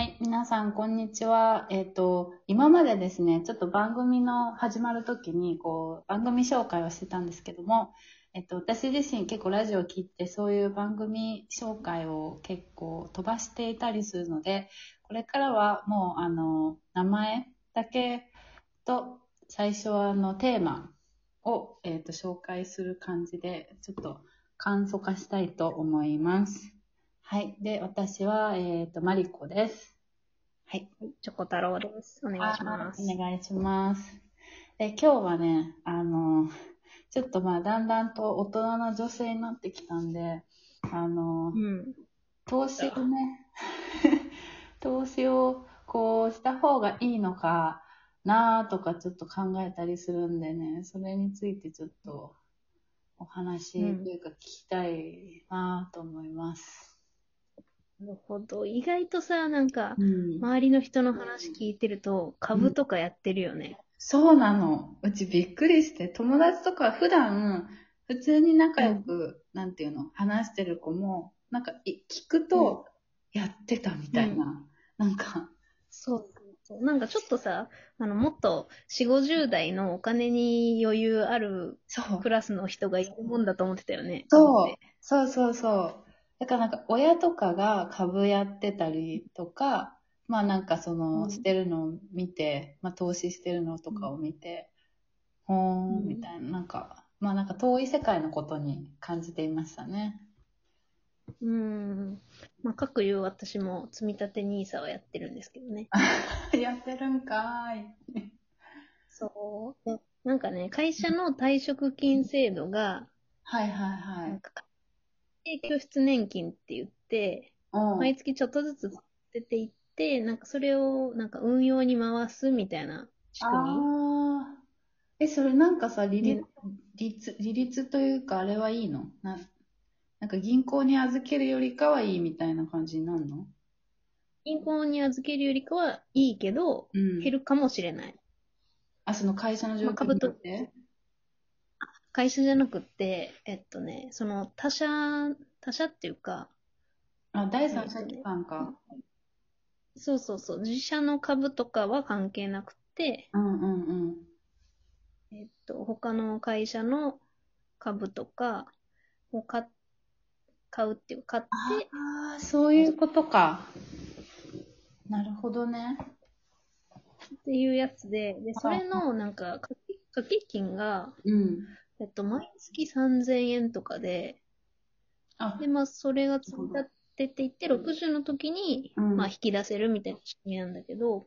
はい、皆さん、こんにちは。えっ、と、今までですね、ちょっと番組の始まるときに、こう、番組紹介をしてたんですけども、えっ、と、私自身結構ラジオを聞いて、そういう番組紹介を結構飛ばしていたりするので、これからはもう、あの、名前だけと、最初はあの、テーマを、えっ、と、紹介する感じで、ちょっと簡素化したいと思います。はい。で、私は、えっ、と、マリコです。はい。チョコ太郎です。お願いします。お願いします。で、今日はね、あの、ちょっとまあ、だんだんと大人な女性になってきたんで、あの、うん。投資をね、投資をこうした方がいいのかなとかちょっと考えたりするんでね、それについてちょっとお話というか聞きたいなと思います。なるほど。意外とさ、なんか、うん周りの人の話聞いてると、株とかやってるよね。そうなの。うちびっくりして、友達とか普段、普通に仲良く、なんていうの、話してる子も、なんか、い聞くと、やってたみたいな。なんか、そう。なんかちょっとさ、あの、もっと4、50代のお金に余裕あるそうク。ラスの人がいるもんだと思ってたよね。そう。そうそうそう。だからなんか、親とかが株やってたりとか、まあなんかその、うんしてるのを見て、まあ投資してるのとかを見て、ほーうんん、みたいな、なんか、まあなんか遠い世界のことに感じていましたね。うん。まあ、各言う私も積み立て NISA はやってるんですけどね。やってるんかーい。そう。でなんかね、会社の退職金制度が、はいはいはい。なんか、家庭拠出年金って言って、毎月ちょっとずつ出ていって、なんかそれをなんか運用に回すみたいな仕組み。え、それなんかさ、利率ね、利率、利率というか、あれはいいのな、なんか銀行に預けるよりかはいいみたいな感じになるの銀行に預けるよりかはいいけど、うん減るかもしれない。あ、その会社の状況によって会社じゃなくって、えっとね、その他社、他社っていうか、あ、第三者機関か。そうそうそう、自社の株とかは関係なくて、うんうんうん。えっと、他の会社の株とかを買買うっていうか、買って、ああ、そういうことか。なるほどね。っていうやつで、で、それのなんか掛け、掛け金が、うん。えっと、毎月3000円とかで、あ、で、まあ、それが積み立てていって、60の時に、うんまあ、引き出せるみたいな仕組みなんだけど、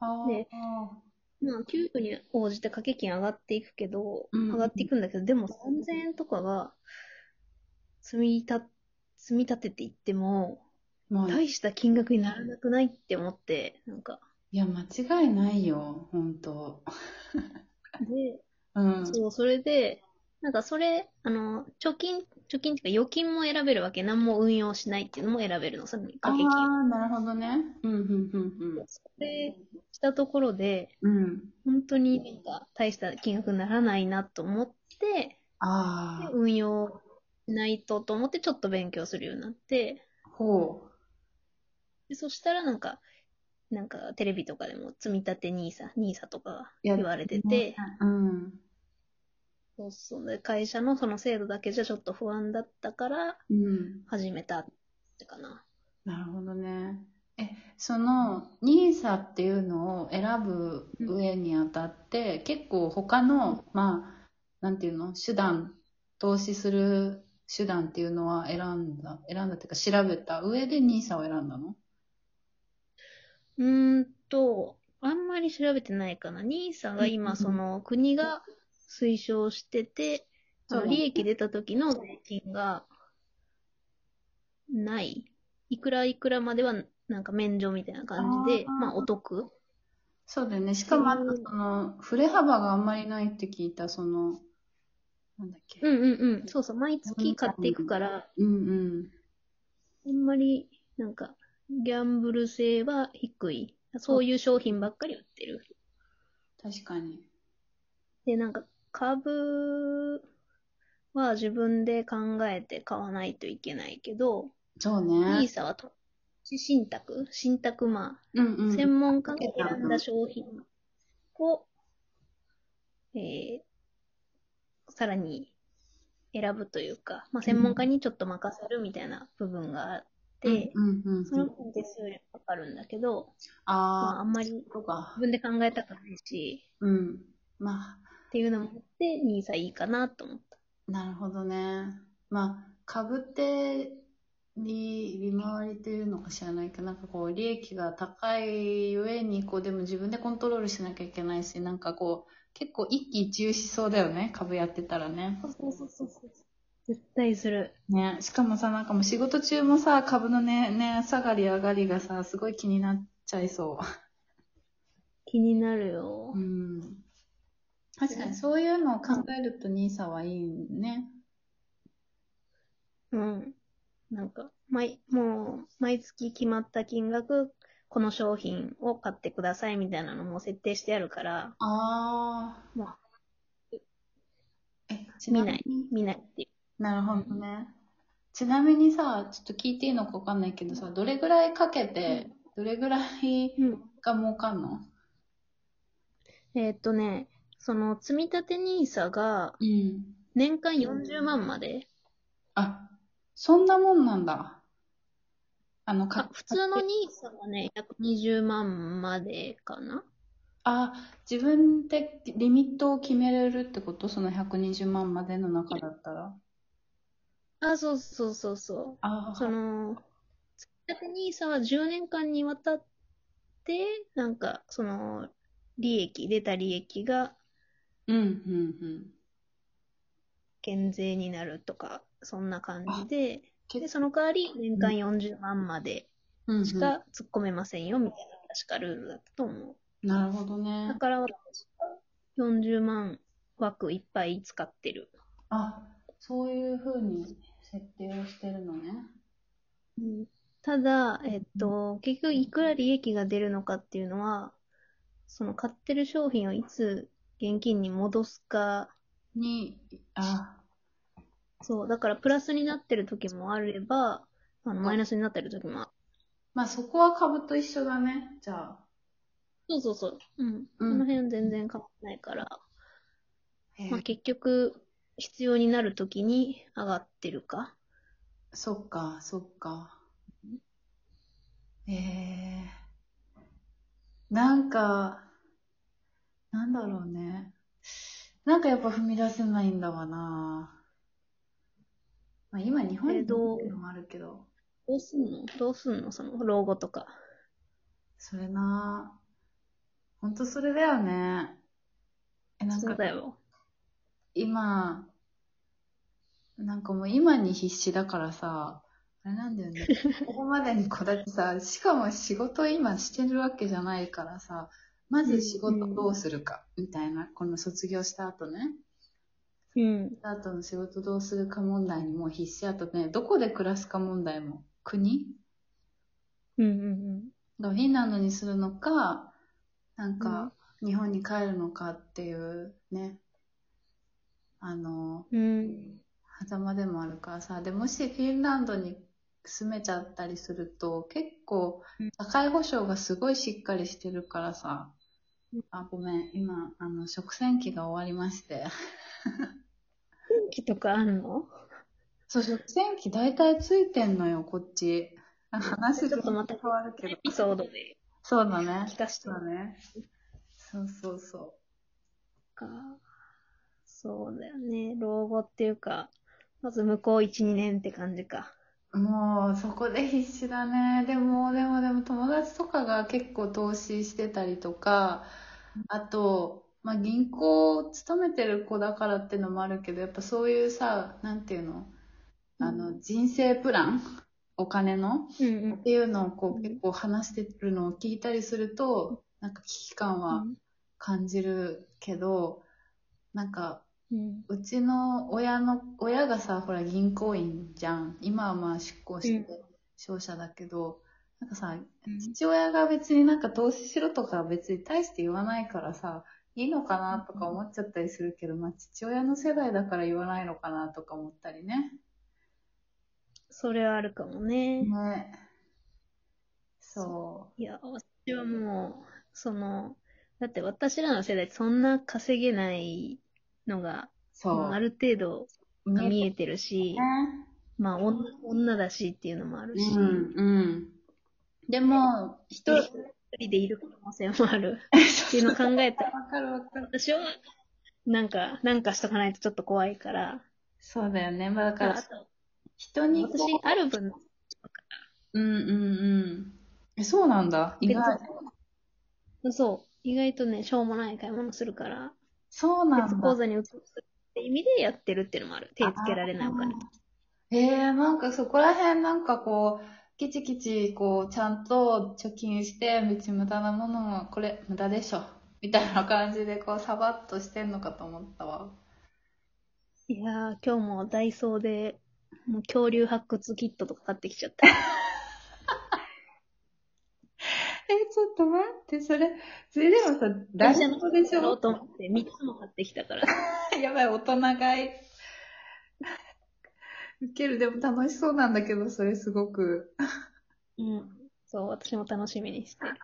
はであ。まあ、給与に応じて掛け金上がっていくけど、うん上がっていくんだけど、でも3000円とかが、積み立、積み立てていっても、まあ、い大した金額にならなくないって思って、なんか、や、間違いないよ、ほんと。で、うん。そう、それで、なんかそれ、あの、貯金、貯金っていうか預金も選べるわけ。何も運用しないっていうのも選べるの、その掛け金。ああ、なるほどね。うん、うん、うん、それしたところで、うん。うん。本当になんか大した金額にならないなと思って、ああ、運用しないとと思ってちょっと勉強するようになって、ほでそしたらなんか、なんかテレビとかでも積み立て NISA、NISA とかう。言われてて、うん。そうそうで会社のその制度だけじゃちょっと不安だったからうん。始めたってかな。なるほどね。え、その、ニーサっていうのを選ぶ上にあたって、結構他の、まあ、なんていうの、手段、投資する手段っていうのは選んだ、選んだっていうか調べた上でニーサを選んだの？うーんと、あんまり調べてないかな。NISA がうん今、その国が推奨してて、その利益出た時の税金がない。いくらいくらまではなんか免除みたいな感じで、あーまあお得。そうだよね。しかも、その、振れ幅があんまりないって聞いた、その、なんだっけ。うんうんうん。そうそう。毎月買っていくから、うんうん。あんまりなんかギャンブル性は低い。そういう商品ばっかり売ってる。確かに。で、なんか株は自分で考えて買わないといけないけど、そうね。NISA はと信託信託まうんうん。あ、専門家が選んだ商品を、えー、さらに選ぶというか、まあ、専門家にちょっと任せるみたいな部分があって、うんうんその分手数料かかるんだけど、まあ、ああんまり自。分で考えたくないし、うん。まあ、っていうのもあって、ニーサいいかなと思った。なるほどね。まあ、株って、利、利回りっていうのか知らないけど、なんかこう、利益が高い上に、こう、でも自分でコントロールしなきゃいけないし、なんかこう、結構一喜一憂しそうだよね、株やってたらね。そうそうそうそう。絶対する。ね、しかもさ、なんかもう仕事中もさ、株のね、ね、下がり上がりがさ、すごい気になっちゃいそ気になるよう。う。ん。確かにそういうのを考えると NISA はいいね。うん。なんか、毎、もう、毎月決まった金額、この商品を買ってくださいみたいなのも設定してあるから、あもう、ー。え、ち見ないなみに。見ないっていう。なるほどね。ちなみにさ、ちょっと聞いていいのかわかんないけどさ、どれぐらいかけて、どれぐらいうん。が儲かんの？えーっとね、その、積立 NISA がうん。年間40万まで、あ、そんなもんなんだ。あの、あか、普通の NISA はね、約20万までかな？あ、自分でリミットを決めれるってこと？その120万までの中だったら。あ、そうそうそうそう。あその、積立 NISA は10年間にわたって、なんか、その、利益、出た利益がうん、うん、減税になるとか、そんな感じで、けで、その代わり年間40万までうん。しか突っ込めませんよ、みたいな確かルールだったと思なるほどう。ねだ。から私は40万枠いっぱい使ってる。あ、そういう風に設定をしてるのね。ただ、えっと、結局いくら利益が出るのかっていうのは、その買ってる商品をいつ現金に戻すか、に、あ、そう、だからプラスになってる時もあれば、あの、マイナスになってる時もある。まあそこは株と一緒だね。じゃあ。そうそうそう。うん。うんその辺全然変わらないから、へまあ結局、必要になる時に上がってるか。そっか、そっか。ええなんか、なんだろうね。なんかやっぱ踏み出せないんだわな。まあ今日本にえどういるのもあるけど、どうすんの？どうすんの？その、老後とか。それな。ほんとそれだよね。え、なんかそうだよ。今、なんかもう今に必死だからさ、あれなんだよね。ここまでにこうだってさ、しかも仕事今してるわけじゃないからさ、まず仕事どうするか、みたいな、この卒業した後ね。うん。あとの仕事どうするか問題にもう必死あとね、どこで暮らすか問題も、国？うんうんがフィンランドにするのか、なんか、日本に帰るのかっていうね、あの、うん。うん。狭間でもあるからさ、でもしフィンランドに住めちゃったりすると、結構うん、社会保障がすごいしっかりしてるからさ、あ、ごめん、今、あの、食洗機が終わりまして。気とかあんの？そう、食洗機大体ついてんのよ、こっち。あ話ちょっとまた変わるけどエ。ピソードでそうだね。聞かせてそうだね。そうそうそか。そうだよね。老後っていうか、まず向こう1、2年って感じか。う。もう、そこで必死だね。でも、でも、でも、友達とかが結構投資してたりとか、あと、まあ、銀行を勤めてる子だからっていうのもあるけど、やっぱそういうさ、なんていうの？あの、人生プラン？お金の？うんうんっていうのをこううん結構話してるのを聞いたりすると、なんか危機感は感じるけど、なんか、うん。うちの親の、親がさ、ほら銀行員じゃん。今はまあ出向して商社だけど、なんかさ、父親が別になんか投資しろとか別に大して言わないからさ、いいのかなとか思っちゃったりするけど、まあ父親の世代だから言わないのかなとか思ったりね。それはあるかもね。ね。そいや、私はもう、その、だって私らの世代そんな稼げないのが、う。そう。ある程度見えてるし、ね。まあ女女だしっていうのもあるし、うん、うん。でも、人、一人でいる可能性もあるっていうのを考えたら、わかるわかる。私は、なんか、なんかしとかないとちょっと怖いから、そうだよね。まあだから、人に私、ある分、うんうんうん。え、そうなんだ。意外。そう、意外とね、しょうもない買い物するから、そうなんだ。別口座に移すって意味でやってるっていうのもある。手つけられないお金。へえ、なんかそこら辺なんかこう、きちきち、こう、ちゃんと貯金して、別に無駄なものも、これ無駄でしょ。みたいな感じで、こう、サバッとしてんのかと思ったわ。いやー、今日もダイソーで、もう恐竜発掘キットとか買ってきちゃった。え、ちょっと待って、それ、それでもさ、大丈夫でしょ？と思って3つも買ってきたから。やばい、大人買い。ウケる、でも楽しそうなんだけど、それすごく。うん。そう、私も楽しみにしてる。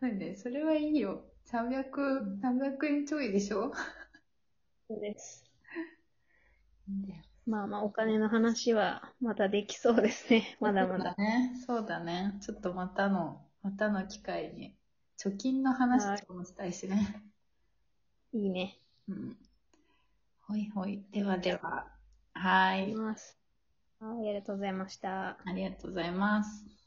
なんで、それはいいよ。300、300円ちょいでしょ？そうです。まあまあ、お金の話はまたできそうですね。まだまだ。ね。そうだね。ちょっとまたの、またの機会に、貯金の話とかもしたいしね。いいね。うん。ほいほい。ではでは。はい。ます。はい、ありがとうございました。ありがとうございます。